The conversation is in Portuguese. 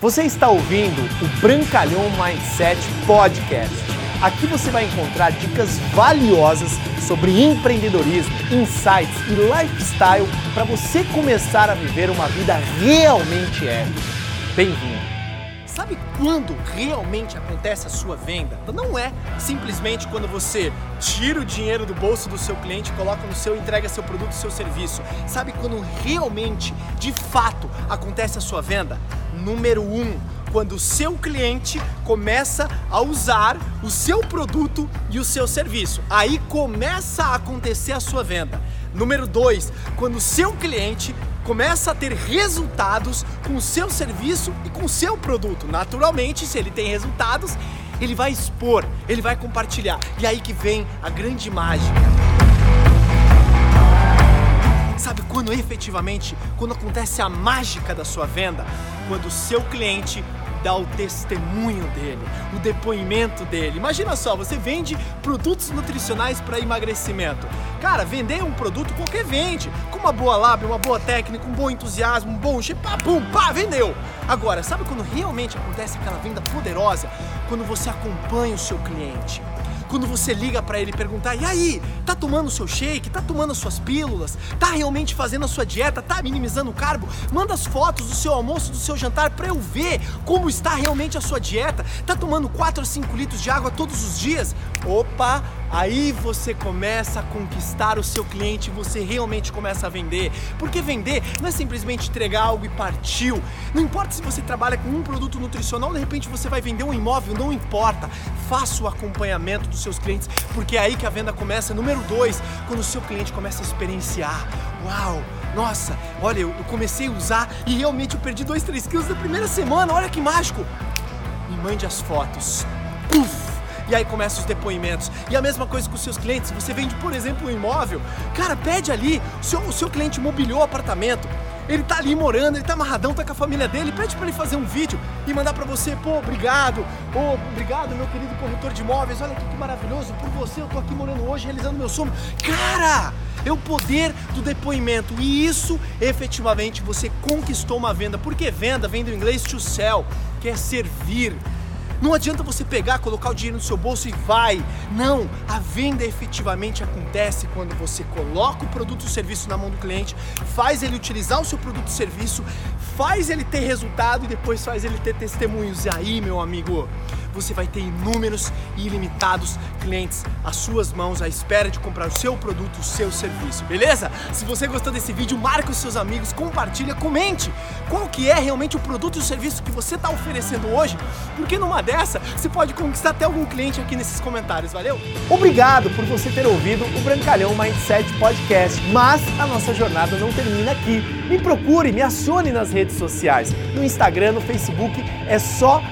Você está ouvindo o Brancalhão Mindset Podcast. Aqui você vai encontrar dicas valiosas sobre empreendedorismo, insights e lifestyle para você começar a viver uma vida realmente épica. Bem-vindo! Sabe quando realmente acontece a sua venda? Não é simplesmente quando você tira o dinheiro do bolso do seu cliente, coloca no seu, entrega seu produto, seu serviço. Sabe quando realmente, de fato, acontece a sua venda? Número um, quando o seu cliente começa a usar o seu produto e o seu serviço. Aí começa a acontecer a sua venda. Número dois, quando o seu cliente começa a ter resultados com o seu serviço e com o seu produto. Naturalmente, se ele tem resultados, ele vai expor, ele vai compartilhar. E aí que vem a grande mágica. Sabe quando efetivamente, quando acontece a mágica da sua venda? Quando o seu cliente dá o testemunho dele, o depoimento dele. Imagina só, você vende produtos nutricionais para emagrecimento. Cara, vender um produto qualquer vende, com uma boa lábia, uma boa técnica, um bom entusiasmo, um bom chip, pá, pum, pá, vendeu. Agora, sabe quando realmente acontece aquela venda poderosa? Quando você acompanha o seu cliente quando você liga para ele perguntar: "E aí, tá tomando o seu shake? Tá tomando as suas pílulas? Tá realmente fazendo a sua dieta? Tá minimizando o carbo? Manda as fotos do seu almoço, do seu jantar para eu ver como está realmente a sua dieta. Tá tomando 4 a 5 litros de água todos os dias?" Opa, aí você começa a conquistar o seu cliente, você realmente começa a vender. Porque vender não é simplesmente entregar algo e partiu. Não importa se você trabalha com um produto nutricional, de repente você vai vender um imóvel, não importa. Faça o acompanhamento dos seus clientes, porque é aí que a venda começa. Número dois, quando o seu cliente começa a experienciar. Uau! Nossa, olha, eu comecei a usar e realmente eu perdi 2, 3 quilos na primeira semana, olha que mágico! Me mande as fotos. Uf! E aí começam os depoimentos. E a mesma coisa com os seus clientes. Você vende, por exemplo, um imóvel. Cara, pede ali. O seu, o seu cliente mobiliou o apartamento. Ele tá ali morando, ele tá amarradão, tá com a família dele. Pede para ele fazer um vídeo e mandar para você. Pô, obrigado. Pô, obrigado, meu querido corretor de imóveis. Olha que maravilhoso. Por você, eu tô aqui morando hoje, realizando meu sonho. Cara! É o poder do depoimento e isso efetivamente você conquistou uma venda. Porque venda vem do inglês to sell, que é servir. Não adianta você pegar, colocar o dinheiro no seu bolso e vai. Não, a venda efetivamente acontece quando você coloca o produto ou serviço na mão do cliente, faz ele utilizar o seu produto ou serviço, faz ele ter resultado e depois faz ele ter testemunhos. E aí, meu amigo, você vai ter inúmeros e ilimitados clientes às suas mãos à espera de comprar o seu produto, o seu serviço, beleza? Se você gostou desse vídeo, marque os seus amigos, compartilha, comente qual que é realmente o produto e o serviço que você está oferecendo hoje, porque numa dessa você pode conquistar até algum cliente aqui nesses comentários, valeu? Obrigado por você ter ouvido o Brancalhão Mindset Podcast, mas a nossa jornada não termina aqui. Me procure, me acione nas redes sociais, no Instagram, no Facebook, é só